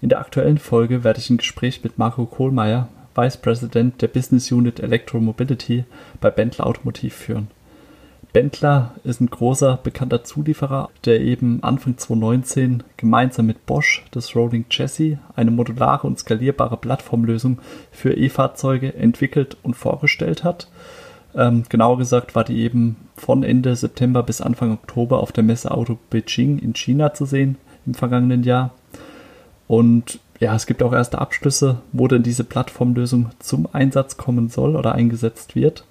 In der aktuellen Folge werde ich ein Gespräch mit Marco Kohlmeier, Vice President der Business Unit Electromobility bei Bentley Automotiv führen. Bentley ist ein großer, bekannter Zulieferer, der eben Anfang 2019 gemeinsam mit Bosch das Rolling Chassis, eine modulare und skalierbare Plattformlösung für E-Fahrzeuge, entwickelt und vorgestellt hat. Ähm, genauer gesagt war die eben von Ende September bis Anfang Oktober auf der Messe Auto Beijing in China zu sehen im vergangenen Jahr. Und ja, es gibt auch erste Abschlüsse, wo denn diese Plattformlösung zum Einsatz kommen soll oder eingesetzt wird.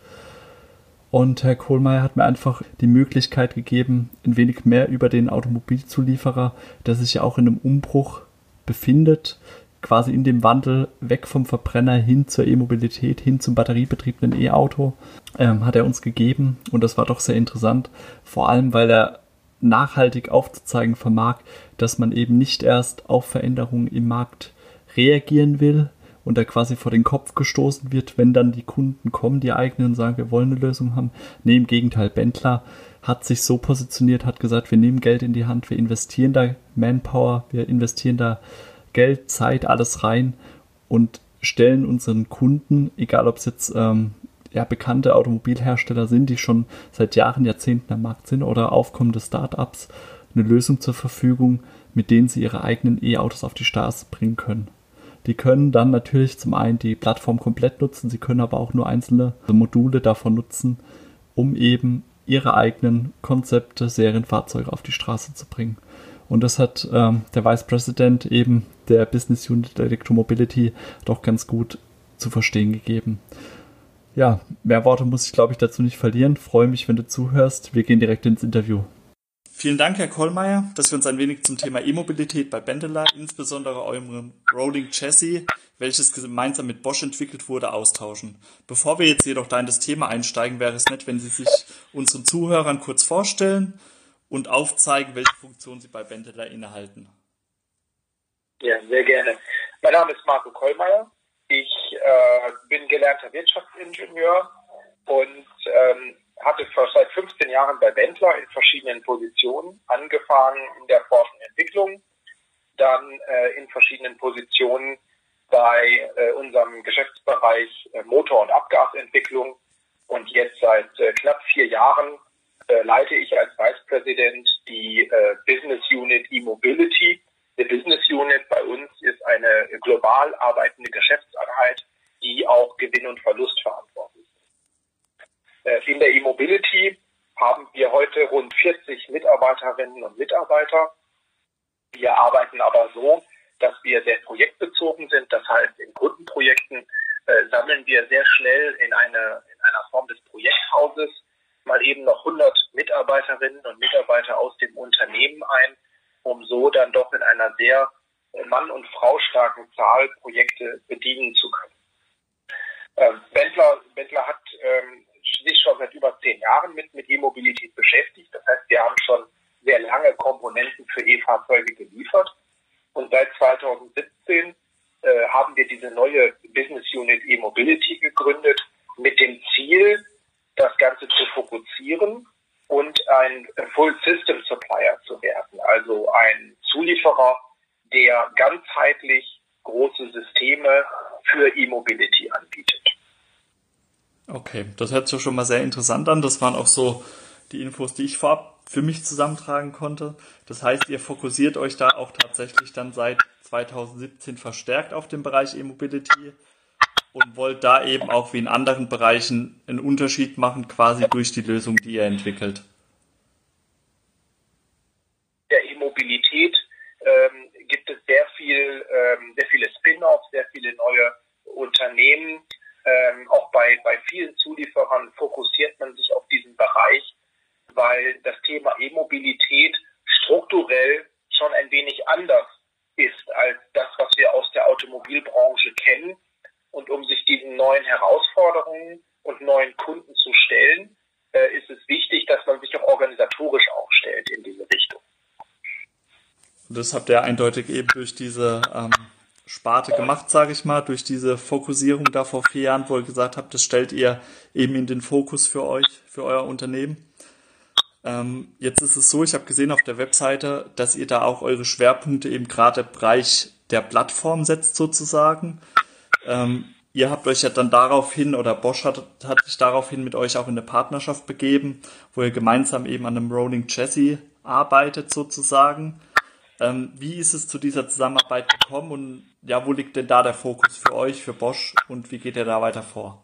Und Herr Kohlmeier hat mir einfach die Möglichkeit gegeben, ein wenig mehr über den Automobilzulieferer, der sich ja auch in einem Umbruch befindet, quasi in dem Wandel weg vom Verbrenner hin zur E-Mobilität, hin zum batteriebetriebenen E-Auto, ähm, hat er uns gegeben. Und das war doch sehr interessant, vor allem weil er nachhaltig aufzuzeigen vermag, dass man eben nicht erst auf Veränderungen im Markt reagieren will und da quasi vor den Kopf gestoßen wird, wenn dann die Kunden kommen, die eigenen und sagen, wir wollen eine Lösung haben. Nee, im Gegenteil, Bentler hat sich so positioniert, hat gesagt, wir nehmen Geld in die Hand, wir investieren da Manpower, wir investieren da Geld, Zeit, alles rein und stellen unseren Kunden, egal ob es jetzt ähm, ja, bekannte Automobilhersteller sind, die schon seit Jahren, Jahrzehnten am Markt sind oder aufkommende Startups, eine Lösung zur Verfügung, mit denen sie ihre eigenen E-Autos auf die Straße bringen können. Die können dann natürlich zum einen die Plattform komplett nutzen, sie können aber auch nur einzelne Module davon nutzen, um eben ihre eigenen Konzepte, Serienfahrzeuge auf die Straße zu bringen. Und das hat ähm, der Vice President eben der Business Unit Electromobility doch ganz gut zu verstehen gegeben. Ja, mehr Worte muss ich, glaube ich, dazu nicht verlieren. Freue mich, wenn du zuhörst. Wir gehen direkt ins Interview. Vielen Dank, Herr Kollmeier, dass wir uns ein wenig zum Thema E-Mobilität bei Benteler, insbesondere eurem Rolling Chassis, welches gemeinsam mit Bosch entwickelt wurde, austauschen. Bevor wir jetzt jedoch da in das Thema einsteigen, wäre es nett, wenn Sie sich unseren Zuhörern kurz vorstellen und aufzeigen, welche Funktion Sie bei Benteler innehalten. Ja, sehr gerne. Mein Name ist Marco Kollmeier. Ich äh, bin gelernter Wirtschaftsingenieur und ähm, hatte seit 15 Jahren bei Bentler in verschiedenen Positionen angefangen in der Forschung und Entwicklung, dann äh, in verschiedenen Positionen bei äh, unserem Geschäftsbereich äh, Motor- und Abgasentwicklung. Und jetzt seit äh, knapp vier Jahren äh, leite ich als Vice President die äh, Business Unit E-Mobility eine Business Unit bei uns ist eine global arbeitende Geschäftseinheit, die auch Gewinn und Verlust verantwortlich ist. Äh, in der E-Mobility haben wir heute rund 40 Mitarbeiterinnen und Mitarbeiter. Wir arbeiten aber so, dass wir sehr projektbezogen sind. Das heißt, in Kundenprojekten äh, sammeln wir sehr schnell in, eine, in einer Form des Projekthauses mal eben noch 100 Mitarbeiterinnen und Mitarbeiter aus dem Unternehmen ein, um so dann doch in einer sehr Mann- und Frau starken Zahl Projekte bedienen zu können. Ähm, Bentler, Bentler hat ähm, sich schon seit über zehn Jahren mit, mit E-Mobilität beschäftigt. Das heißt, wir haben schon sehr lange Komponenten für E-Fahrzeuge geliefert. Und seit 2017 äh, haben wir diese neue Business Unit E-Mobility gegründet mit dem Ziel, das Ganze zu fokussieren und ein Full System Supplier zu werden, also ein Zulieferer, der ganzheitlich große Systeme für E-Mobility anbietet. Okay, das hört sich schon mal sehr interessant an. Das waren auch so die Infos, die ich vorab für mich zusammentragen konnte. Das heißt, ihr fokussiert euch da auch tatsächlich dann seit 2017 verstärkt auf den Bereich E-Mobility und wollt da eben auch wie in anderen Bereichen einen Unterschied machen, quasi durch die Lösung, die ihr entwickelt. Der E-Mobilität ähm, gibt es sehr viel, ähm, sehr viele Spin-offs, sehr viele neue Unternehmen. Ähm, auch bei, bei vielen Zulieferern fokussiert man sich auf diesen Bereich, weil das Thema E-Mobilität strukturell schon ein wenig anders ist als das, was wir aus der Automobilbranche neuen Herausforderungen und neuen Kunden zu stellen, äh, ist es wichtig, dass man sich auch organisatorisch aufstellt in diese Richtung. Das habt ihr eindeutig eben durch diese ähm, Sparte gemacht, sage ich mal, durch diese Fokussierung da vor vier Jahren, wo ihr gesagt habt, das stellt ihr eben in den Fokus für euch, für euer Unternehmen. Ähm, jetzt ist es so, ich habe gesehen auf der Webseite, dass ihr da auch eure Schwerpunkte eben gerade im Bereich der Plattform setzt sozusagen. Ähm, ihr habt euch ja dann daraufhin oder Bosch hat, hat sich daraufhin mit euch auch in eine Partnerschaft begeben, wo ihr gemeinsam eben an einem Rolling Chassis arbeitet sozusagen. Ähm, wie ist es zu dieser Zusammenarbeit gekommen und ja, wo liegt denn da der Fokus für euch, für Bosch und wie geht ihr da weiter vor?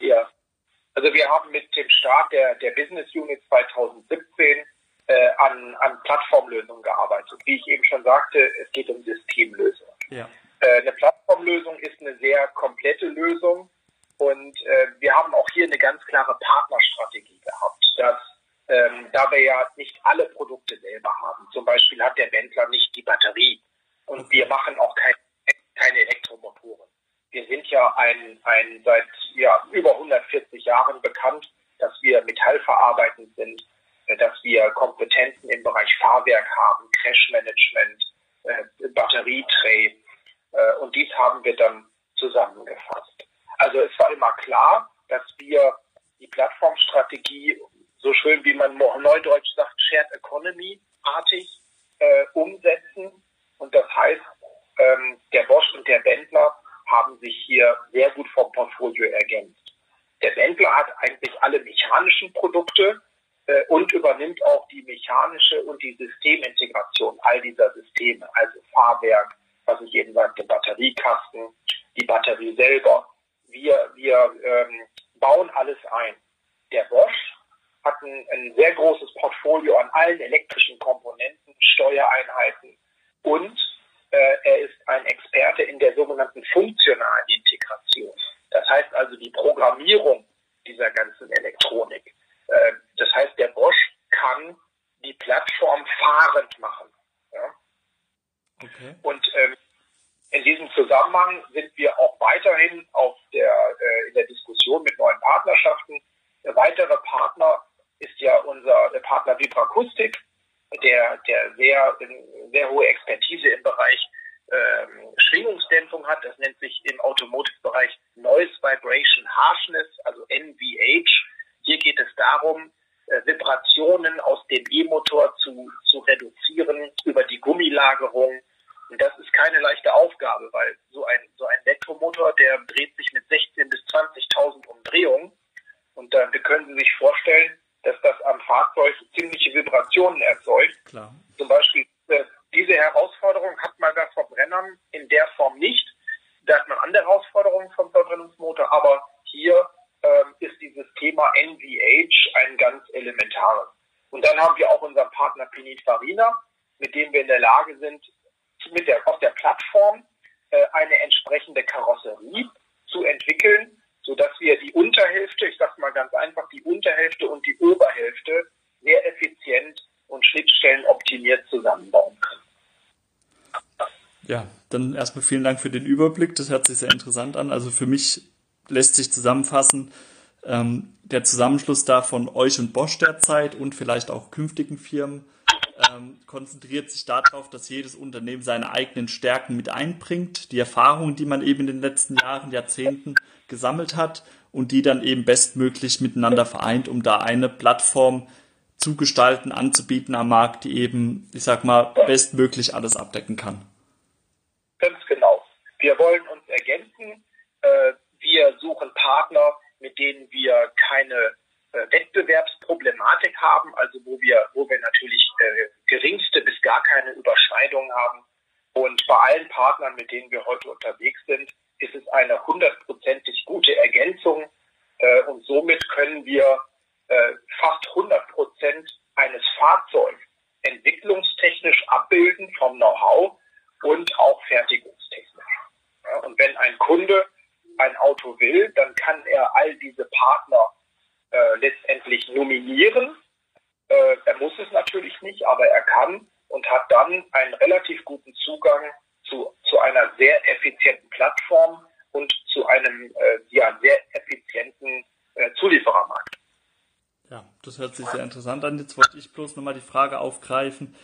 Ja, also wir haben mit dem Start der, der Business Unit 2017 äh, an, an Plattformlösungen gearbeitet. Wie ich eben schon sagte, es geht um Systemlösungen. Ja. Äh, eine Plattformlösung ist eine sehr komplette Lösung und äh, wir haben auch hier eine ganz klare Partnerstrategie gehabt, dass ähm, da wir ja nicht alle Produkte selber haben. Zum Beispiel hat der Wendler nicht die Batterie und wir machen auch kein, keine Elektromotoren. Wir sind ja ein, ein seit ja, über 140 Jahren bekannt, dass wir metallverarbeitend sind, äh, dass wir Kompetenzen im Bereich Fahrwerk haben, Crashmanagement, äh, Batterietray. Äh, und dies haben wir dann zusammengefasst. Also es war immer klar, dass wir die Plattformstrategie so schön wie man neudeutsch sagt, Shared Economy artig äh, umsetzen. Und das heißt, ähm, der Bosch und der Wendler haben sich hier sehr gut vom Portfolio ergänzt. Der Wendler hat eigentlich alle mechanischen Produkte äh, und übernimmt auch die mechanische und die Systemintegration all dieser Systeme, also Fahrwerk, was ich eben sagte, Batteriekasten, die Batterie selber. Wir, wir ähm, bauen alles ein. Der Bosch hat ein, ein sehr großes Portfolio an allen elektrischen Komponenten, Steuereinheiten und äh, er ist ein Experte in der sogenannten funktionalen Integration. Das heißt also die Programmierung dieser ganzen Elektronik. Äh, das heißt, der Bosch kann die Plattform fahrend machen. Ja? Okay. Und ähm, in diesem Zusammenhang sind wir auch weiterhin auf der, äh, in der Diskussion mit neuen Partnerschaften. Weitere Partner ist ja unser Partner Vibrakustik, der, der sehr, sehr hohe Expertise im Bereich ähm, Schwingungsdämpfung hat. Das nennt sich im Automotive-Bereich Noise Vibration Harshness, also NVH. Hier geht es darum, äh, Vibrationen aus dem E-Motor zu, zu reduzieren über die Gummilagerung. Und das ist keine leichte Aufgabe, weil so ein, so ein Elektromotor, der dreht sich mit 16.000 bis 20.000 Umdrehungen. Und äh, wir können Sie sich vorstellen, dass das am Fahrzeug ziemliche Vibrationen erzeugt. Klar. Zum Beispiel äh, diese Herausforderung hat man bei Verbrennern in der Form nicht. Da hat man andere Herausforderungen vom Verbrennungsmotor, aber hier ähm, ist dieses Thema NVH ein ganz elementares. Und dann haben wir auch unseren Partner Pininfarina, mit dem wir in der Lage sind, mit der, auf der Plattform äh, eine entsprechende Karosserie zu entwickeln, sodass wir die Unterhälfte, ich sage mal ganz einfach, die Unterhälfte und die Oberhälfte sehr effizient und schnittstellenoptimiert zusammenbauen können. Ja, dann erstmal vielen Dank für den Überblick. Das hört sich sehr interessant an. Also für mich lässt sich zusammenfassen, ähm, der Zusammenschluss da von euch und Bosch derzeit und vielleicht auch künftigen Firmen ähm, konzentriert sich darauf, dass jedes Unternehmen seine eigenen Stärken mit einbringt, die Erfahrungen, die man eben in den letzten Jahren, Jahrzehnten gesammelt hat und die dann eben bestmöglich miteinander vereint, um da eine Plattform zu gestalten, anzubieten am Markt, die eben, ich sag mal, bestmöglich alles abdecken kann. Ganz genau. Wir wollen uns ergänzen. Äh, wir suchen Partner, mit denen wir keine Wettbewerbsproblematik haben, also wo wir, wo wir natürlich äh, geringste bis gar keine Überschneidungen haben. Und bei allen Partnern, mit denen wir heute unterwegs sind, ist es eine hundertprozentig gute Ergänzung. Äh, und somit können wir äh, fast 100 Prozent eines Fahrzeugs entwicklungstechnisch abbilden vom Know-how und auch fertigungstechnisch. Und wenn ein Kunde ein Auto will, dann kann er all diese Partner äh, letztendlich nominieren. Äh, er muss es natürlich nicht, aber er kann und hat dann einen relativ guten Zugang zu, zu einer sehr effizienten Plattform und zu einem äh, ja, sehr effizienten äh, Zulieferermarkt. Ja, das hört sich sehr interessant an. Jetzt wollte ich bloß nochmal die Frage aufgreifen.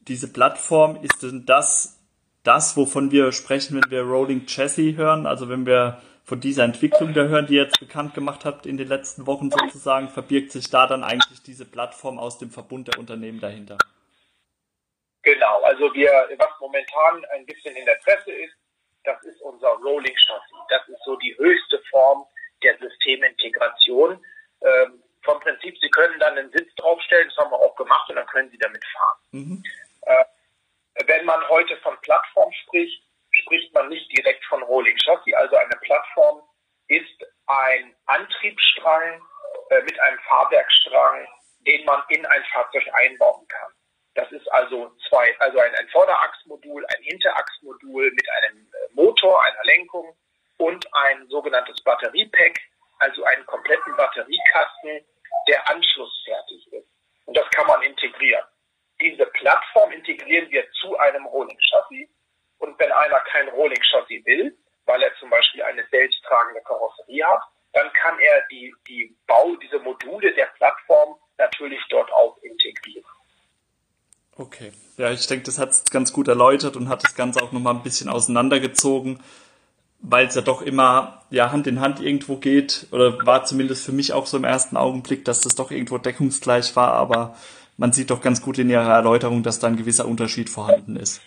Diese Plattform, ist denn das, das, wovon wir sprechen, wenn wir Rolling Chassis hören? Also wenn wir von dieser Entwicklung da hören, die ihr jetzt bekannt gemacht habt in den letzten Wochen sozusagen, verbirgt sich da dann eigentlich diese Plattform aus dem Verbund der Unternehmen dahinter? Genau, also wir, was momentan ein bisschen in der Presse ist, das ist unser Rolling Chassis. Das ist so die höchste Form der Systemintegration. Ähm, vom Prinzip, Sie können dann einen Sitz draufstellen, das haben wir auch gemacht, und dann können Sie damit fahren. Mhm. Äh, wenn man heute von Plattform spricht, spricht man nicht direkt von Rolling Chassis. Also eine Plattform ist ein Antriebsstrang äh, mit einem Fahrwerkstrang, den man in ein Fahrzeug einbauen kann. Das ist also zwei, also ein, ein Vorderachsmodul, ein Hinterachsmodul mit einem äh, Motor, einer Lenkung und ein sogenanntes Batteriepack, also einen kompletten Batteriekasten, der anschlussfertig ist. Und das kann man integrieren. Diese Plattform integrieren wir zu einem Rolling Chassis. Und wenn einer kein Rolling Chassis will, weil er zum Beispiel eine selbsttragende Karosserie hat, dann kann er die, die Bau, diese Module der Plattform natürlich dort auch integrieren. Okay. Ja, ich denke, das hat es ganz gut erläutert und hat das Ganze auch nochmal ein bisschen auseinandergezogen, weil es ja doch immer ja, Hand in Hand irgendwo geht, oder war zumindest für mich auch so im ersten Augenblick, dass das doch irgendwo deckungsgleich war, aber man sieht doch ganz gut in ihrer Erläuterung, dass da ein gewisser Unterschied vorhanden ist.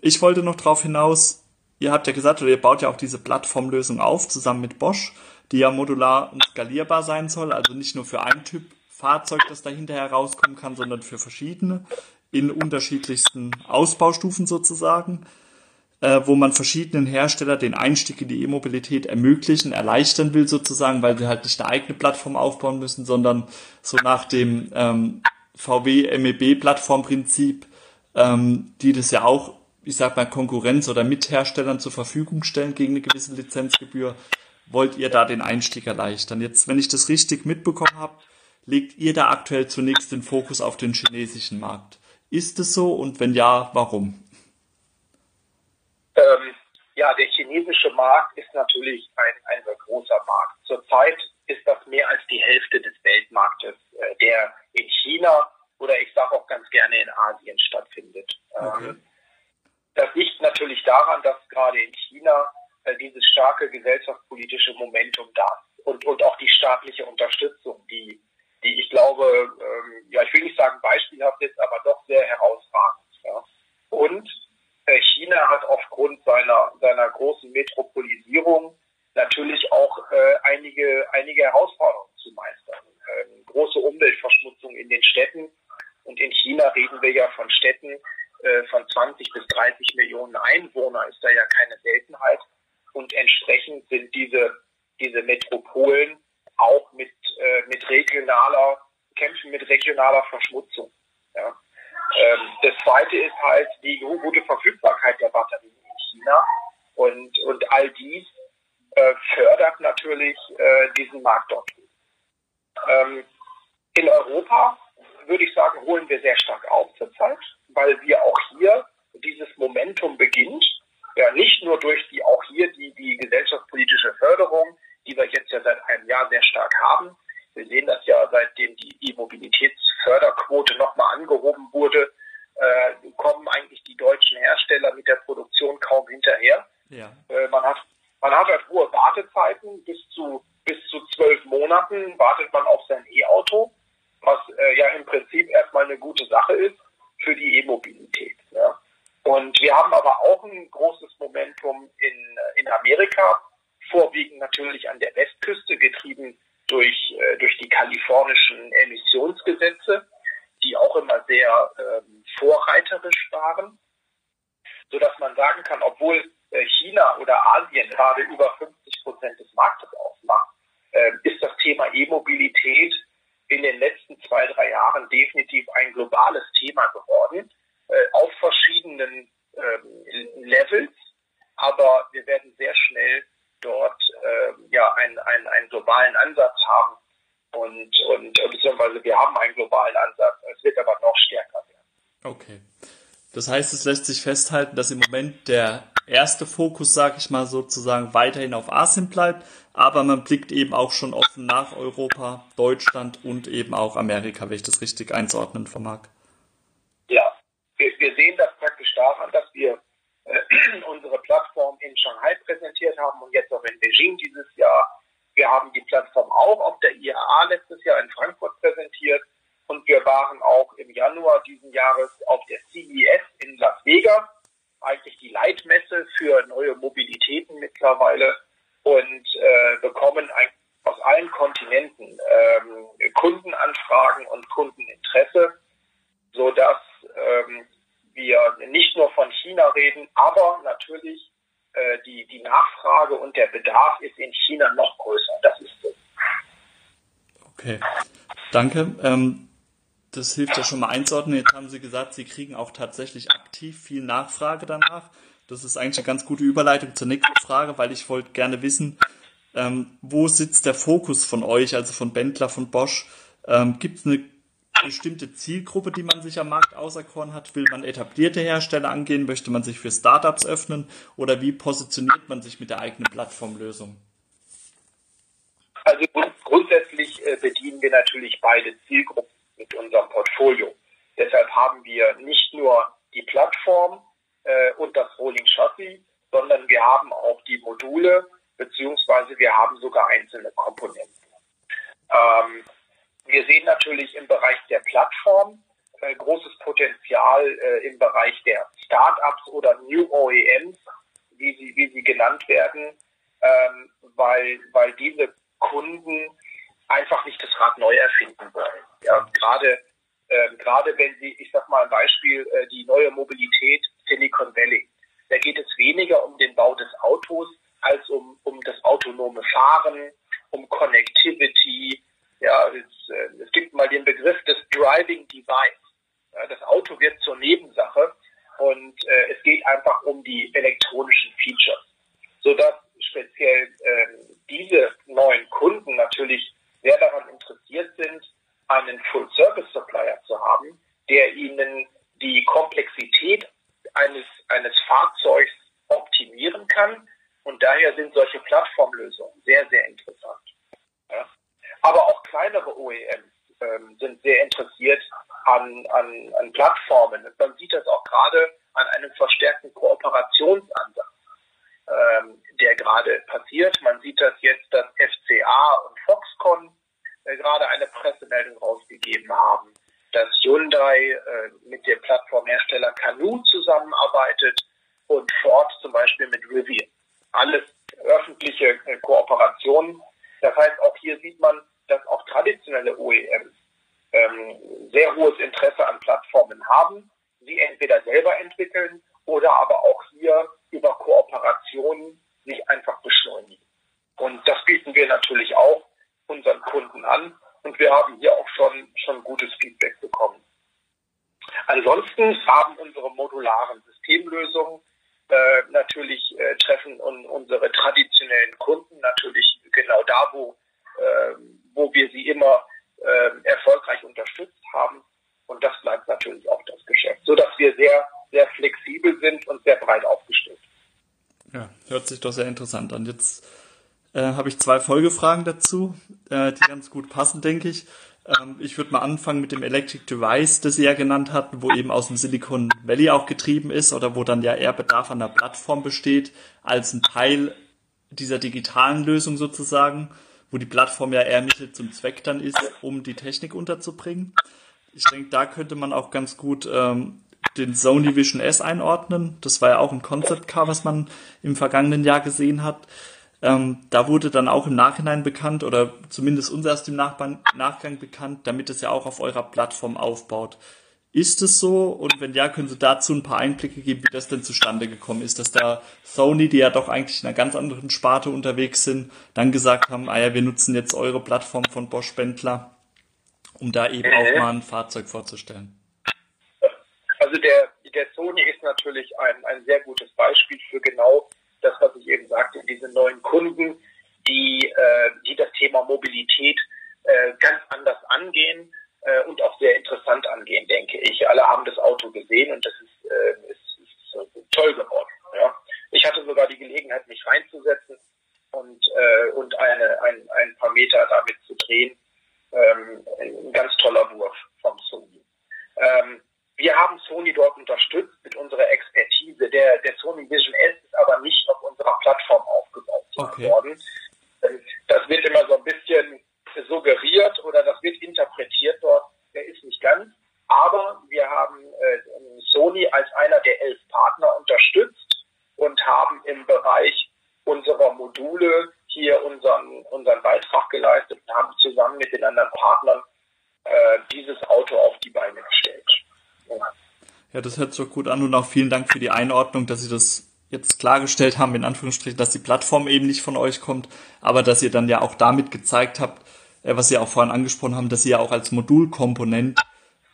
Ich wollte noch darauf hinaus, ihr habt ja gesagt, oder ihr baut ja auch diese Plattformlösung auf, zusammen mit Bosch, die ja modular und skalierbar sein soll, also nicht nur für einen Typ Fahrzeug, das dahinter herauskommen kann, sondern für verschiedene in unterschiedlichsten Ausbaustufen sozusagen, äh, wo man verschiedenen Hersteller den Einstieg in die E-Mobilität ermöglichen, erleichtern will sozusagen, weil sie halt nicht eine eigene Plattform aufbauen müssen, sondern so nach dem ähm, VW MEB Plattformprinzip, ähm, die das ja auch, ich sag mal, Konkurrenz oder Mitherstellern zur Verfügung stellen gegen eine gewisse Lizenzgebühr, wollt ihr da den Einstieg erleichtern. Jetzt, wenn ich das richtig mitbekommen habe, legt ihr da aktuell zunächst den Fokus auf den chinesischen Markt. Ist es so und wenn ja, warum? Ähm, ja, der chinesische Markt ist natürlich ein, ein sehr großer Markt. Zurzeit ist das mehr als die Hälfte des Weltmarktes, äh, der in China oder ich sage auch ganz gerne in Asien stattfindet. Okay. Ähm, das liegt natürlich daran, dass gerade in China äh, dieses starke gesellschaftspolitische Momentum da ist und, und auch die staatliche Unterstützung, die die ich glaube, ähm, ja, ich will nicht sagen beispielhaft ist, aber doch sehr herausragend. Ja. Und äh, China hat aufgrund seiner, seiner großen Metropolisierung natürlich auch äh, einige, einige Herausforderungen zu meistern. Ähm, große Umweltverschmutzung in den Städten. Und in China reden wir ja von Städten von 20 bis 30 Millionen Einwohner, ist da ja keine Seltenheit. Und entsprechend sind diese, diese Metropolen auch mit, äh, mit regionaler, kämpfen mit regionaler Verschmutzung. Ja. Ähm, das zweite ist halt die gute Verfügbarkeit der Batterien in China und, und all dies äh, fördert natürlich äh, diesen Markt dort. Ähm, in Europa würde ich sagen, holen wir sehr stark auf zurzeit, weil wir auch hier dieses Momentum beginnt. Ja, nicht nur durch die auch hier die, die gesellschaftspolitische Förderung, die wir jetzt ja seit einem Jahr sehr stark haben. Wir sehen das ja, seitdem die E-Mobilitätsförderquote nochmal angehoben wurde, äh, kommen eigentlich die deutschen Hersteller mit der Produktion kaum hinterher. Ja. Äh, man hat man hat halt hohe Wartezeiten, bis zu bis zu zwölf Monaten wartet man auf sein E-Auto, was äh, ja im Prinzip erstmal eine gute Sache ist für die E-Mobilität. Ja. Und wir haben aber auch ein großes Momentum in, in Amerika, vorwiegend natürlich an der Westküste, getrieben durch, äh, durch die kalifornischen Emissionsgesetze, die auch immer sehr ähm, vorreiterisch waren, so dass man sagen kann, obwohl äh, China oder Asien gerade über 50 Prozent des Marktes ausmacht, äh, ist das Thema E-Mobilität in den letzten zwei, drei Jahren definitiv ein globales Thema geworden, äh, auf verschiedenen ähm, Levels. Aber wir werden sehr schnell dort äh, ja einen, einen, einen globalen Ansatz haben und, und äh, beziehungsweise wir haben einen globalen Ansatz. Es wird aber noch stärker werden. Okay. Das heißt, es lässt sich festhalten, dass im Moment der erste Fokus, sag ich mal sozusagen, weiterhin auf Asien bleibt, aber man blickt eben auch schon offen nach Europa, Deutschland und eben auch Amerika, wenn ich das richtig einzuordnen vermag. Ja, wir, wir sehen das praktisch daran, dass wir äh, unsere Plattform in Shanghai präsentiert haben und jetzt auch in Beijing dieses Jahr. Wir haben die Plattform auch auf der IAA letztes Jahr in Frankfurt präsentiert und wir waren auch im Januar diesen Jahres auf der CES in Las Vegas, eigentlich die Leitmesse für neue Mobilitäten mittlerweile und äh, bekommen aus allen Kontinenten ähm, Kundenanfragen und Kundeninteresse, so dass ähm, wir nicht nur von China reden, aber natürlich äh, die, die Nachfrage und der Bedarf ist in China noch größer. Das ist so. Okay, danke. Ähm, das hilft ja schon mal einzuordnen. Jetzt haben Sie gesagt, Sie kriegen auch tatsächlich aktiv viel Nachfrage danach. Das ist eigentlich eine ganz gute Überleitung zur nächsten Frage, weil ich wollte gerne wissen, ähm, wo sitzt der Fokus von euch, also von Bendler, von Bosch? Ähm, Gibt es eine bestimmte Zielgruppe, die man sich am Markt auserkoren hat? Will man etablierte Hersteller angehen? Möchte man sich für Startups öffnen? Oder wie positioniert man sich mit der eigenen Plattformlösung? Also bedienen wir natürlich beide Zielgruppen mit unserem Portfolio. Deshalb haben wir nicht nur die Plattform äh, und das Rolling Chassis, sondern wir haben auch die Module, beziehungsweise wir haben sogar einzelne Komponenten. Ähm, wir sehen natürlich im Bereich der Plattform äh, großes Potenzial äh, im Bereich der Startups oder New OEMs, wie sie, wie sie genannt werden, ähm, weil, weil diese Kunden einfach nicht das Rad neu erfinden wollen. Ja, gerade äh, gerade wenn Sie, ich sag mal ein Beispiel, äh, die neue Mobilität Silicon Valley. Da geht es weniger um den Bau des Autos als um, um das autonome Fahren, um Connectivity, ja, es, äh, es gibt mal den Begriff des Driving Device. Ja, das Auto wird zur Nebensache und äh, es geht einfach um die elektronischen Features, sodass speziell äh, diese neuen Kunden natürlich sehr daran interessiert sind, einen Full-Service-Supplier zu haben, der ihnen die Komplexität eines, eines Fahrzeugs optimieren kann. Und daher sind solche Plattformlösungen sehr, sehr interessant. Ja. Aber auch kleinere OEMs ähm, sind sehr interessiert an, an, an Plattformen. Und man sieht das auch gerade an einem verstärkten Kooperationsansatz, ähm, der gerade passiert. Man sieht das jetzt, dass FCA und Foxconn äh, gerade eine Pressemeldung rausgegeben haben, dass Hyundai äh, mit dem Plattformhersteller Canoe zusammenarbeitet und Ford zum Beispiel mit Rivian. Alles öffentliche äh, Kooperationen. Das heißt, auch hier sieht man, dass auch traditionelle OEMs ähm, sehr hohes Interesse an Plattformen haben, sie entweder selber entwickeln oder aber auch hier über Kooperationen sich einfach beschleunigen. Und das bieten wir natürlich auch unseren Kunden an und wir haben hier auch schon, schon gutes Feedback bekommen. Ansonsten haben unsere modularen Systemlösungen äh, natürlich äh, treffen und unsere traditionellen Kunden natürlich genau da, wo äh, wo wir sie immer äh, erfolgreich unterstützt haben. Und das bleibt natürlich auch das Geschäft, so dass wir sehr, sehr flexibel sind und sehr breit aufgestellt. Ja, hört sich doch sehr interessant an. Jetzt äh, habe ich zwei Folgefragen dazu, äh, die ganz gut passen, denke ich. Ähm, ich würde mal anfangen mit dem Electric Device, das Sie ja genannt hatten, wo eben aus dem Silicon Valley auch getrieben ist oder wo dann ja eher Bedarf an der Plattform besteht, als ein Teil dieser digitalen Lösung sozusagen wo die Plattform ja eher Mittel zum Zweck dann ist, um die Technik unterzubringen. Ich denke, da könnte man auch ganz gut ähm, den Sony Vision S einordnen. Das war ja auch ein Concept Car, was man im vergangenen Jahr gesehen hat. Ähm, da wurde dann auch im Nachhinein bekannt oder zumindest uns erst im Nachbarn, Nachgang bekannt, damit es ja auch auf eurer Plattform aufbaut. Ist es so? Und wenn ja, können Sie dazu ein paar Einblicke geben, wie das denn zustande gekommen ist, dass da Sony, die ja doch eigentlich in einer ganz anderen Sparte unterwegs sind, dann gesagt haben, ah ja, wir nutzen jetzt eure Plattform von Bosch Bentler, um da eben auch mal ein Fahrzeug vorzustellen. Also der, der Sony ist natürlich ein, ein sehr gutes Beispiel für genau das, was ich eben sagte, diese neuen Kunden, die, äh, die das Thema Mobilität äh, ganz anders angehen äh, und auch sehr interessant angehen, denke ich. Alle haben das Auto gesehen und das ist, äh, ist, ist toll geworden. Ja. Ich sogar die Gelegenheit, mich reinzusetzen und, äh, und eine, ein, ein paar Meter damit zu drehen. Ähm, ein ganz toller Wurf vom Sony. Ähm, wir haben Sony dort unterstützt mit unserer Expertise. Der, der Sony Vision S ist aber nicht auf unserer Plattform aufgebaut okay. worden. Ähm, das wird immer so ein bisschen suggeriert oder das wird interpretiert dort. Der ist nicht ganz. Aber wir haben äh, Sony als einer der elf Partner unterstützt und haben im Bereich unserer Module hier unseren, unseren Beitrag geleistet und haben zusammen mit den anderen Partnern äh, dieses Auto auf die Beine gestellt. Ja, das hört sich gut an und auch vielen Dank für die Einordnung, dass Sie das jetzt klargestellt haben, in Anführungsstrichen, dass die Plattform eben nicht von euch kommt, aber dass ihr dann ja auch damit gezeigt habt, äh, was Sie auch vorhin angesprochen haben, dass Sie ja auch als Modulkomponent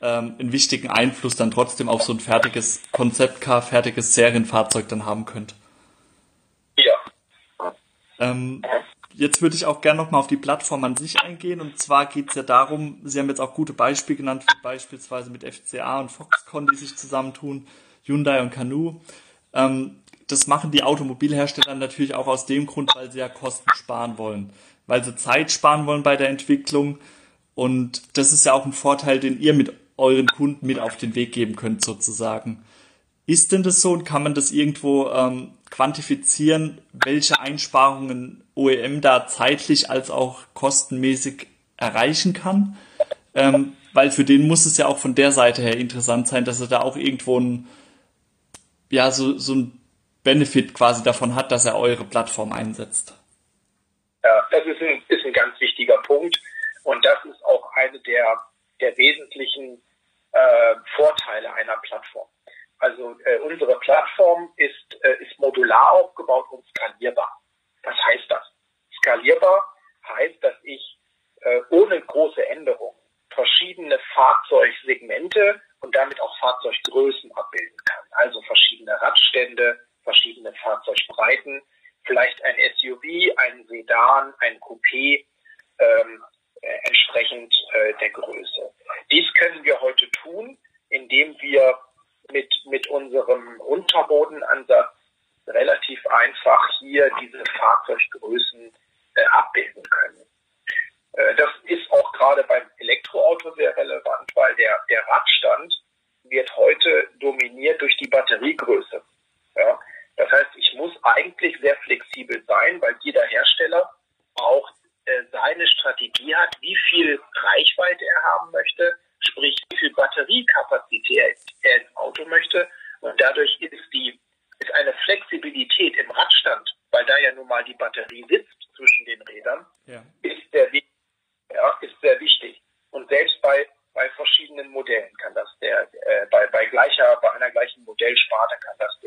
ähm, einen wichtigen Einfluss dann trotzdem auf so ein fertiges Konzeptcar, fertiges Serienfahrzeug dann haben könnt. Ja. Ähm, Jetzt würde ich auch gerne nochmal auf die Plattform an sich eingehen. Und zwar geht es ja darum, Sie haben jetzt auch gute Beispiele genannt, beispielsweise mit FCA und Foxconn, die sich zusammentun, Hyundai und Canoe. Ähm, das machen die Automobilhersteller natürlich auch aus dem Grund, weil sie ja Kosten sparen wollen, weil sie Zeit sparen wollen bei der Entwicklung. Und das ist ja auch ein Vorteil, den ihr mit euren Kunden mit auf den Weg geben könnt, sozusagen. Ist denn das so und kann man das irgendwo ähm, quantifizieren, welche Einsparungen OEM da zeitlich als auch kostenmäßig erreichen kann. Ähm, weil für den muss es ja auch von der Seite her interessant sein, dass er da auch irgendwo ein, ja, so, so ein Benefit quasi davon hat, dass er eure Plattform einsetzt. Ja, das ist ein, ist ein ganz wichtiger Punkt. Und das ist auch eine der, der wesentlichen äh, Vorteile einer Plattform. Also äh, unsere Plattform ist, äh, ist modular aufgebaut und skalierbar. Was heißt das? Skalierbar heißt, dass ich äh, ohne große Änderungen verschiedene Fahrzeugsegmente und damit auch Fahrzeuggrößen abbilden kann. Also verschiedene Radstände, verschiedene Fahrzeugbreiten, vielleicht ein SUV, ein Sedan, ein Coupé, ähm, äh, entsprechend äh, der Größe. Dies können wir heute tun, indem wir mit, mit unserem Unterbodenansatz relativ einfach hier diese Fahrzeuggrößen äh, abbilden können. Äh, das ist auch gerade beim Elektroauto sehr relevant, weil der, der Radstand wird heute dominiert durch die Batteriegröße. Ja? Das heißt, ich muss eigentlich sehr flexibel sein, weil jeder Hersteller auch äh, seine Strategie hat, wie viel Reichweite er haben möchte, sprich wie viel Batteriekapazität er ins Auto möchte. Und dadurch ist die ist eine Flexibilität im Radstand, weil da ja nun mal die Batterie sitzt zwischen den Rädern, ja. ist, sehr, ja, ist sehr wichtig. Und selbst bei, bei verschiedenen Modellen kann das der, äh, bei, gleicher, bei einer gleichen Modellsparte kann das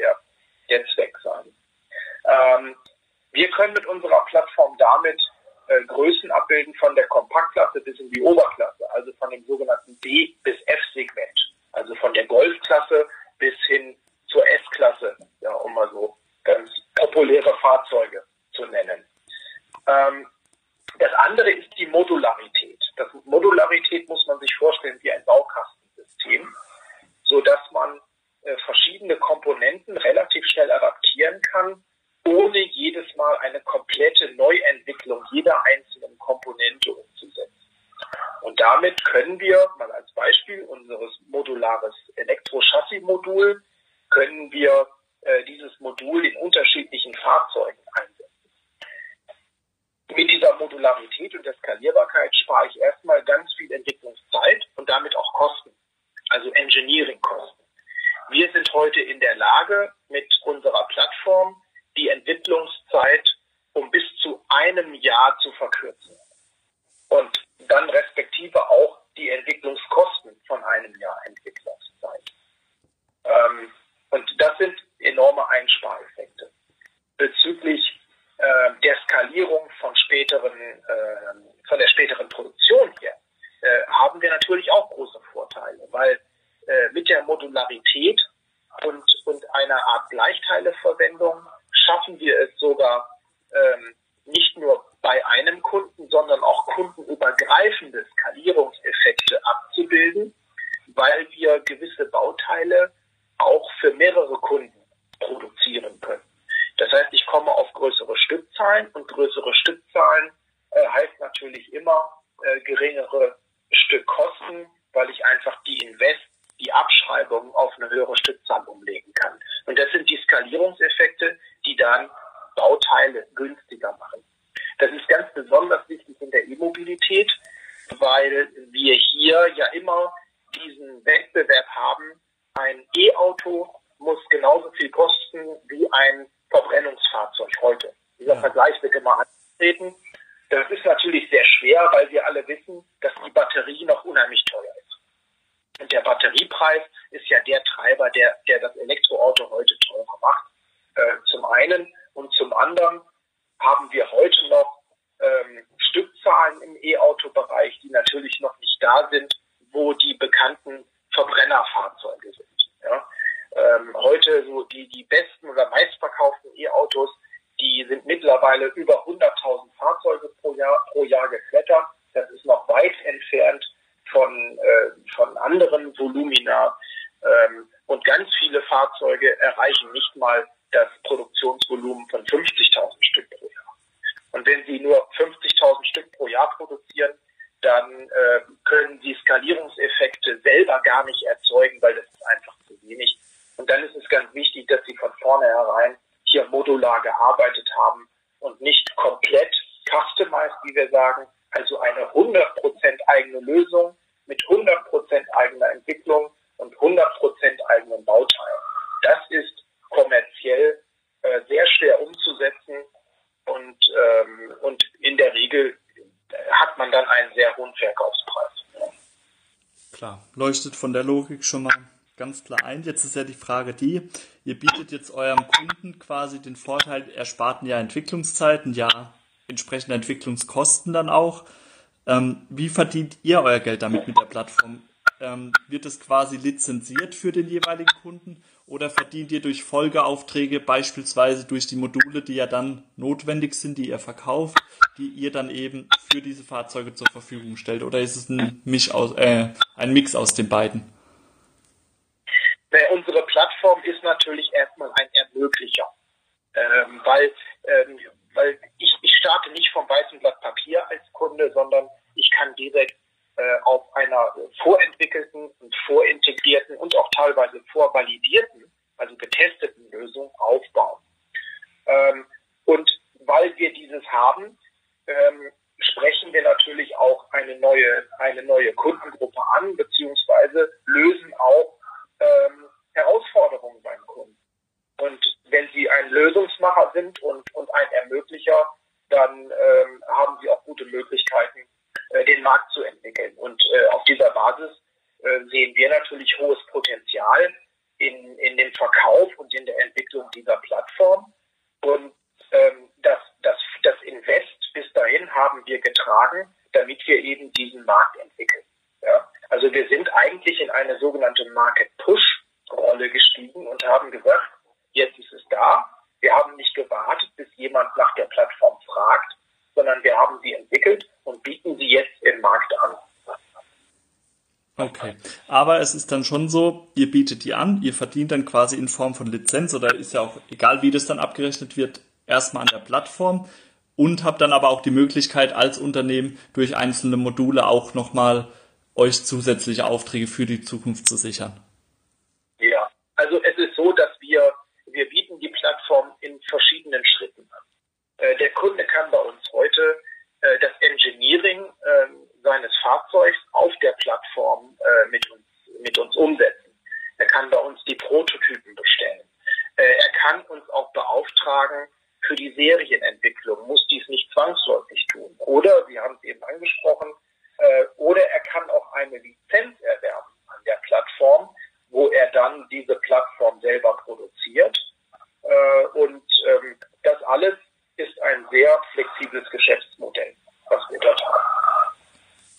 Das ist natürlich sehr schwer, weil wir alle wissen, dass die Batterie noch unheimlich teuer ist. Und der Batteriepreis ist ja der Treiber, der, der das Elektroauto heute teurer macht. Äh, zum einen. Und zum anderen haben wir heute noch ähm, Stückzahlen im E-Auto-Bereich, die natürlich noch nicht da sind, wo die bekannten Verbrennerfahrzeuge sind. Ja? Ähm, heute so die, die besten oder meistverkauften E-Autos, die sind mittlerweile über 100.000 Fahrzeuge pro Jahr, pro Jahr geklettert. Das ist noch weit entfernt von, äh, von anderen Volumina. Ähm, und ganz viele Fahrzeuge erreichen nicht mal das Produktionsvolumen von 50.000 Stück pro Jahr. Und wenn Sie nur 50.000 Stück pro Jahr produzieren, dann äh, können Sie Skalierungseffekte selber gar nicht erzeugen, weil das ist einfach zu wenig. Und dann ist es ganz wichtig, dass Sie von vornherein hier modular gearbeitet haben und nicht komplett customized, wie wir sagen, also eine 100% eigene Lösung mit 100% eigener Entwicklung und 100% eigenen Bauteilen. Das ist kommerziell äh, sehr schwer umzusetzen und, ähm, und in der Regel hat man dann einen sehr hohen Verkaufspreis. Klar, leuchtet von der Logik schon mal ganz klar ein. Jetzt ist ja die Frage die, ihr bietet jetzt eurem Kunden quasi den Vorteil, er spart ein Jahr Entwicklungszeit, ein Jahr entsprechende Entwicklungskosten dann auch. Ähm, wie verdient ihr euer Geld damit mit der Plattform? Ähm, wird es quasi lizenziert für den jeweiligen Kunden oder verdient ihr durch Folgeaufträge, beispielsweise durch die Module, die ja dann notwendig sind, die ihr verkauft, die ihr dann eben für diese Fahrzeuge zur Verfügung stellt? Oder ist es ein, Misch aus, äh, ein Mix aus den beiden? Unsere Plattform ist natürlich erstmal ein Ermöglicher, ähm, weil, ähm, weil ich, ich starte nicht vom weißen Blatt Papier als Kunde, sondern ich kann direkt äh, auf einer vorentwickelten und vorintegrierten und auch teilweise vorvalidierten, also getesteten Lösung aufbauen. Ähm, und weil wir dieses haben, ähm, sprechen wir natürlich auch eine neue, eine neue Kundengruppe an, beziehungsweise lösen auch ähm, Herausforderungen beim Kunden. Und wenn Sie ein Lösungsmacher sind und, und ein Ermöglicher, dann ähm, haben Sie auch gute Möglichkeiten, äh, den Markt zu entwickeln. Und äh, auf dieser Basis äh, sehen wir natürlich hohes Potenzial in, in dem Verkauf und in der Entwicklung dieser Plattform. Und ähm, das, das, das Invest bis dahin haben wir getragen, damit wir eben diesen Markt entwickeln. Ja? Also wir sind eigentlich in eine sogenannte Market Push Rolle gestiegen und haben gesagt, jetzt ist es da. Wir haben nicht gewartet, bis jemand nach der Plattform fragt, sondern wir haben sie entwickelt und bieten sie jetzt im Markt an. Okay, aber es ist dann schon so, ihr bietet die an, ihr verdient dann quasi in Form von Lizenz oder ist ja auch egal, wie das dann abgerechnet wird, erstmal an der Plattform und habt dann aber auch die Möglichkeit als Unternehmen durch einzelne Module auch nochmal euch zusätzliche Aufträge für die Zukunft zu sichern. Ja, also es ist so, dass wir, wir bieten die Plattform in verschiedenen Schritten an. Äh, der Kunde kann bei uns heute äh, das Engineering äh, seines Fahrzeugs auf der Plattform äh, mit, uns, mit uns umsetzen. Er kann bei uns die Prototypen bestellen. Äh, er kann uns auch beauftragen für die Serienentwicklung, muss dies nicht zwangsläufig tun. Oder, Sie haben es eben angesprochen, äh, oder er kann auch eine Lizenz erwerben an der Plattform, wo er dann diese Plattform selber produziert. Äh, und ähm, das alles ist ein sehr flexibles Geschäftsmodell, was wir dort haben.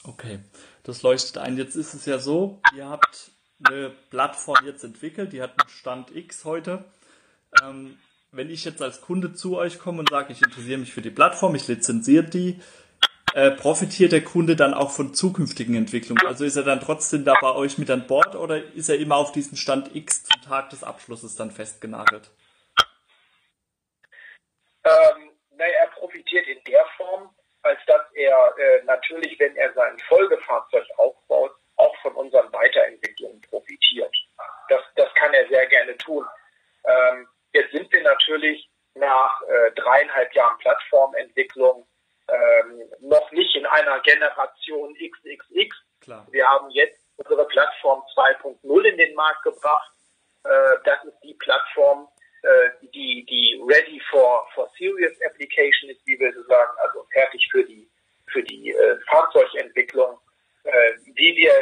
Okay, das leuchtet ein. Jetzt ist es ja so, ihr habt eine Plattform jetzt entwickelt, die hat einen Stand X heute. Ähm, wenn ich jetzt als Kunde zu euch komme und sage, ich interessiere mich für die Plattform, ich lizenziere die, äh, profitiert der Kunde dann auch von zukünftigen Entwicklungen? Also ist er dann trotzdem da bei euch mit an Bord oder ist er immer auf diesen Stand X zum Tag des Abschlusses dann festgenagelt? Ähm, naja, er profitiert in der Form, als dass er äh, natürlich, wenn er sein Folgefahrzeug aufbaut, auch von unseren Weiterentwicklungen profitiert. Das, das kann er sehr gerne tun. Ähm, jetzt sind wir natürlich nach äh, dreieinhalb Jahren Plattformentwicklung ähm, noch nicht in einer Generation XXX. Klar. Wir haben jetzt unsere Plattform 2.0 in den Markt gebracht. Äh, das ist die Plattform, äh, die, die ready for, for serious application ist, wie wir so sagen, also fertig für die, für die äh, Fahrzeugentwicklung, äh, wie wir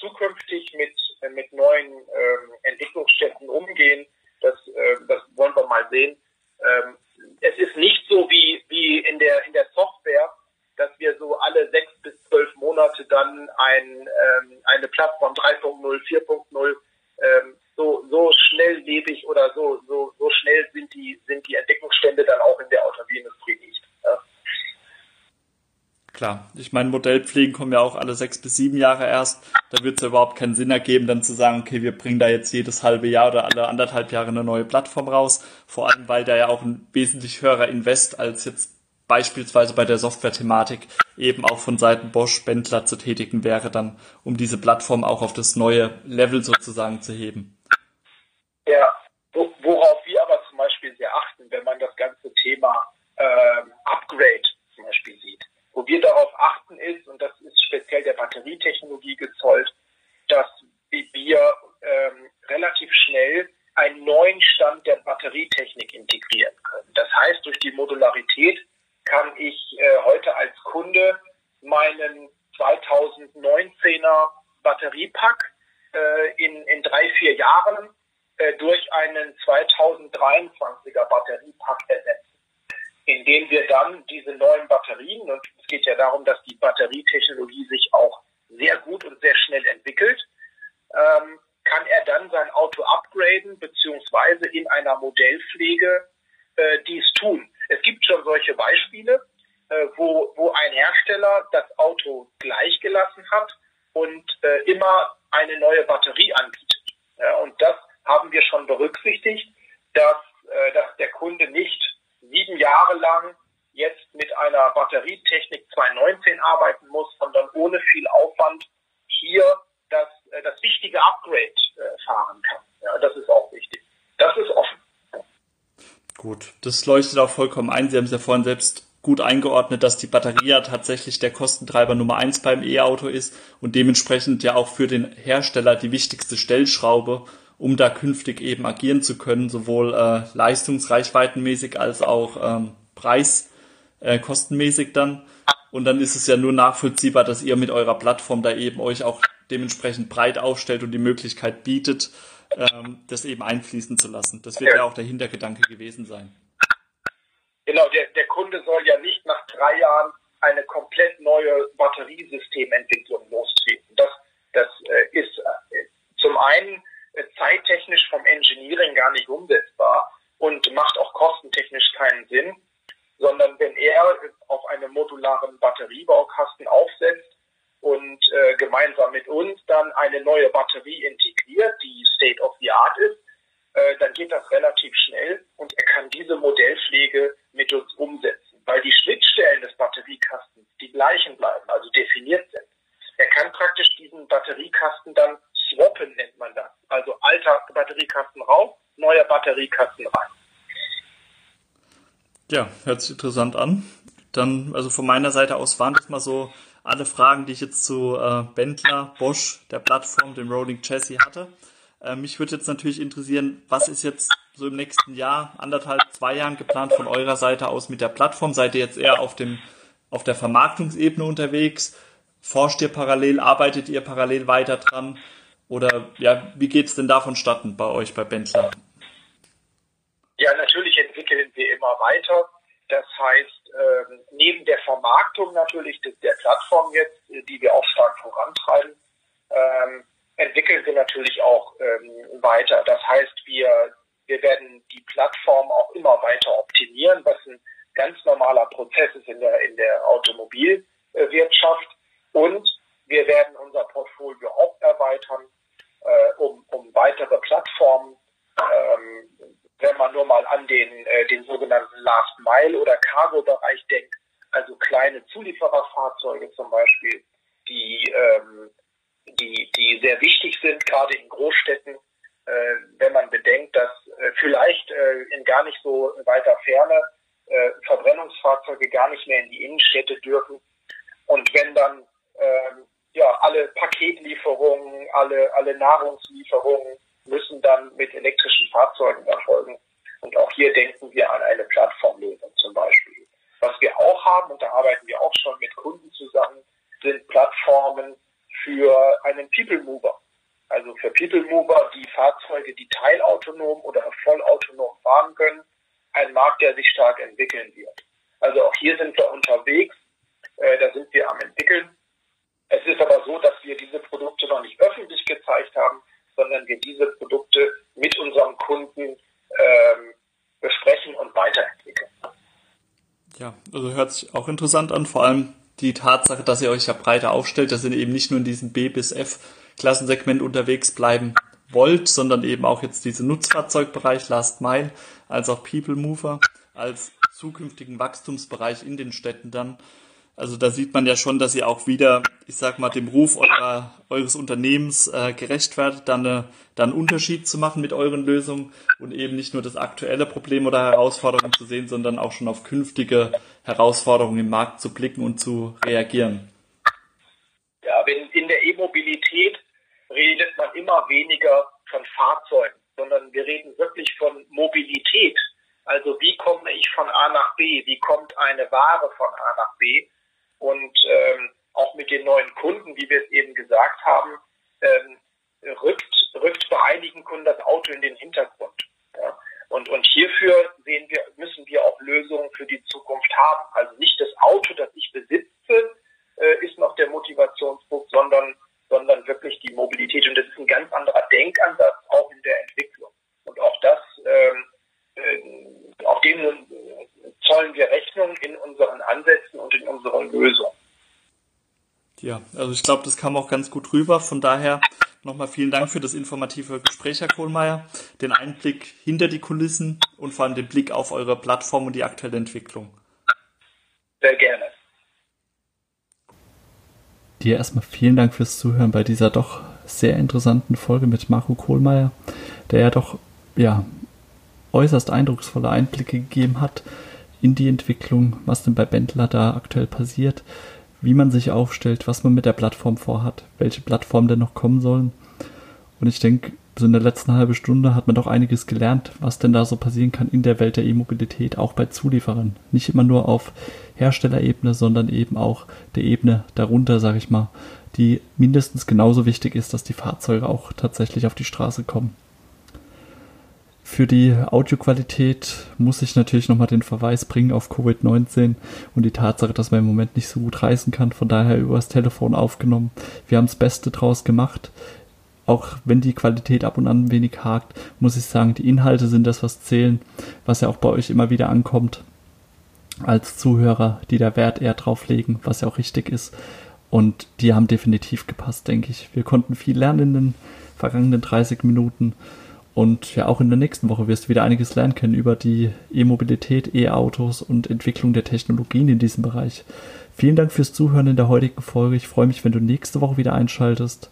zukünftig mit, mit neuen ähm, Entwicklungsstätten umgehen. Das, äh, das wollen wir mal sehen. Ähm, es ist nicht so wie, wie in der, in der Software, dass wir so alle sechs bis zwölf Monate dann ein, ähm, eine Plattform 3.0, 4.0 ähm, so, so schnelllebig oder so, so, so schnell sind die, sind die Entdeckungsstände dann auch in der Automobilindustrie nicht. Ja. Klar, ich meine, Modellpflegen kommen ja auch alle sechs bis sieben Jahre erst. Da wird es ja überhaupt keinen Sinn ergeben, dann zu sagen, okay, wir bringen da jetzt jedes halbe Jahr oder alle anderthalb Jahre eine neue Plattform raus. Vor allem, weil da ja auch ein wesentlich höherer Invest als jetzt beispielsweise bei der Software-Thematik eben auch von Seiten Bosch Bendler zu tätigen wäre, dann um diese Plattform auch auf das neue Level sozusagen zu heben. Ja, worauf wir aber zum Beispiel sehr achten, wenn man das ganze Thema ähm, Upgrade zum Beispiel sieht. Wo wir darauf achten ist, und das ist speziell der Batterietechnologie gezollt, dass wir ähm, relativ schnell einen neuen Stand der Batterietechnik integrieren können. Das heißt, durch die Modularität kann ich äh, heute als Kunde meinen 2019er Batteriepack äh, in, in drei, vier Jahren äh, durch einen 2023er Batteriepack ersetzen, indem wir dann diese neuen Batterien, und es geht ja darum, dass die Batterietechnologie sich auch sehr gut und sehr schnell entwickelt, ähm, kann er dann sein Auto upgraden, beziehungsweise in einer Modellpflege äh, dies tun. Es gibt schon solche Beispiele, äh, wo, wo ein Hersteller das Auto gleichgelassen hat und äh, immer eine neue Batterie anbietet. Ja, und das haben wir schon berücksichtigt, dass, äh, dass der Kunde nicht sieben Jahre lang jetzt mit einer Batterietechnik 2019 arbeiten muss, sondern ohne viel Aufwand hier das, äh, das wichtige Upgrade äh, fahren kann. Ja, das ist auch wichtig. Das ist offen. Gut, das leuchtet auch vollkommen ein. Sie haben es ja vorhin selbst gut eingeordnet, dass die Batterie ja tatsächlich der Kostentreiber Nummer eins beim E-Auto ist und dementsprechend ja auch für den Hersteller die wichtigste Stellschraube um da künftig eben agieren zu können, sowohl äh, leistungsreichweitenmäßig als auch ähm, preiskostenmäßig äh, dann. Und dann ist es ja nur nachvollziehbar, dass ihr mit eurer Plattform da eben euch auch dementsprechend breit aufstellt und die Möglichkeit bietet, ähm, das eben einfließen zu lassen. Das wird ja, ja auch der Hintergedanke gewesen sein. Genau, der, der Kunde soll ja nicht nach drei Jahren eine komplett neue Batteriesystementwicklung lostreten. Das, das äh, ist äh, zum einen zeittechnisch vom Engineering gar nicht umsetzbar und macht auch kostentechnisch keinen Sinn, sondern wenn er auf einem modularen Batteriebaukasten aufsetzt und äh, gemeinsam mit uns dann eine neue Batterie integriert, die State of the Art ist, äh, dann geht das relativ schnell und er kann diese Modellpflege mit uns umsetzen, weil die Schnittstellen des Batteriekastens die gleichen bleiben, also definiert sind. Er kann praktisch diesen Batteriekasten dann swappen, nennt man das. Also alter Batteriekasten raus, neuer Batteriekasten rein. Ja, hört sich interessant an. Dann, also von meiner Seite aus waren das mal so alle Fragen, die ich jetzt zu äh, Bendler, Bosch, der Plattform, dem Rolling Chassis hatte. Äh, mich würde jetzt natürlich interessieren, was ist jetzt so im nächsten Jahr, anderthalb, zwei Jahren geplant von eurer Seite aus mit der Plattform? Seid ihr jetzt eher auf dem, auf der Vermarktungsebene unterwegs? Forscht ihr parallel? Arbeitet ihr parallel weiter dran? Oder ja, wie geht es denn da vonstatten bei euch bei Bentler? Ja, natürlich entwickeln wir immer weiter. Das heißt, ähm, neben der Vermarktung natürlich der Plattform jetzt, die wir auch stark vorantreiben, ähm, entwickeln wir natürlich auch ähm, weiter. Das heißt, wir, wir werden die Plattform auch immer weiter optimieren, was ein ganz normaler Prozess ist in der, in der Automobilwirtschaft. Und wir werden unser Portfolio auch erweitern äh, um, um weitere Plattformen. Ähm, wenn man nur mal an den, äh, den sogenannten Last Last-Mile- oder Cargo-Bereich denkt, also kleine Zuliefererfahrzeuge zum Beispiel, die, ähm, die, die sehr wichtig sind, gerade in Großstädten, äh, wenn man bedenkt, dass äh, vielleicht äh, in gar nicht so weiter Ferne äh, Verbrennungsfahrzeuge gar nicht mehr in die Innenstädte dürfen. Und wenn dann ähm, ja alle Paketlieferungen, alle, alle Nahrungslieferungen müssen dann mit elektrischen Fahrzeugen erfolgen. Und auch hier denken wir an eine Plattformlösung zum Beispiel. Was wir auch haben, und da arbeiten wir auch schon mit Kunden zusammen, sind Plattformen für einen People Mover. Also für People Mover die Fahrzeuge, die teilautonom oder vollautonom fahren können. Ein Markt, der sich stark entwickeln wird. Also auch hier sind wir unterwegs. Äh, da sind wir am entwickeln. Es ist aber so, dass wir diese Produkte noch nicht öffentlich gezeigt haben, sondern wir diese Produkte mit unserem Kunden ähm, besprechen und weiterentwickeln. Ja, also hört sich auch interessant an, vor allem die Tatsache, dass ihr euch ja breiter aufstellt, dass ihr eben nicht nur in diesem B bis F Klassensegment unterwegs bleiben wollt, sondern eben auch jetzt diesen Nutzfahrzeugbereich Last Mile als auch People Mover als zukünftigen Wachstumsbereich in den Städten dann also da sieht man ja schon, dass ihr auch wieder, ich sag mal, dem Ruf eurer, eures Unternehmens äh, gerecht werdet, dann, eine, dann einen Unterschied zu machen mit euren Lösungen und eben nicht nur das aktuelle Problem oder Herausforderung zu sehen, sondern auch schon auf künftige Herausforderungen im Markt zu blicken und zu reagieren. Ja, wenn in der E-Mobilität redet man immer weniger von Fahrzeugen, sondern wir reden wirklich von Mobilität. Also wie komme ich von A nach B? Wie kommt eine Ware von A nach B? Und ähm, auch mit den neuen Kunden, wie wir es eben gesagt haben, ähm, rückt, rückt bei einigen Kunden das Auto in den Hintergrund. Ja? Und, und hierfür sehen wir, müssen wir auch Lösungen für die Zukunft haben. Also nicht das Auto, das ich besitze, äh, ist noch der Motivationspunkt, sondern, sondern wirklich die Mobilität. Und das ist ein ganz anderer Denkansatz, auch in der Entwicklung. Und auch das, ähm, äh, auf dem zollen wir Rechnung in unseren Ansätzen und in unseren Lösungen. Ja, also ich glaube, das kam auch ganz gut rüber. Von daher nochmal vielen Dank für das informative Gespräch, Herr Kohlmeier, den Einblick hinter die Kulissen und vor allem den Blick auf eure Plattform und die aktuelle Entwicklung. Sehr gerne. Dir erstmal vielen Dank fürs Zuhören bei dieser doch sehr interessanten Folge mit Marco Kohlmeier, der ja doch ja äußerst eindrucksvolle Einblicke gegeben hat in die Entwicklung, was denn bei Bendler da aktuell passiert, wie man sich aufstellt, was man mit der Plattform vorhat, welche Plattformen denn noch kommen sollen. Und ich denke, so in der letzten halben Stunde hat man doch einiges gelernt, was denn da so passieren kann in der Welt der E-Mobilität, auch bei Zulieferern. Nicht immer nur auf Herstellerebene, sondern eben auch der Ebene darunter, sage ich mal, die mindestens genauso wichtig ist, dass die Fahrzeuge auch tatsächlich auf die Straße kommen. Für die Audioqualität muss ich natürlich nochmal den Verweis bringen auf Covid-19 und die Tatsache, dass man im Moment nicht so gut reisen kann, von daher übers Telefon aufgenommen. Wir haben das Beste draus gemacht. Auch wenn die Qualität ab und an ein wenig hakt, muss ich sagen, die Inhalte sind das, was zählen, was ja auch bei euch immer wieder ankommt als Zuhörer, die da Wert eher drauf legen, was ja auch richtig ist. Und die haben definitiv gepasst, denke ich. Wir konnten viel lernen in den vergangenen 30 Minuten. Und ja, auch in der nächsten Woche wirst du wieder einiges lernen können über die E-Mobilität, E-Autos und Entwicklung der Technologien in diesem Bereich. Vielen Dank fürs Zuhören in der heutigen Folge. Ich freue mich, wenn du nächste Woche wieder einschaltest.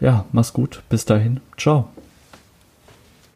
Ja, mach's gut. Bis dahin. Ciao.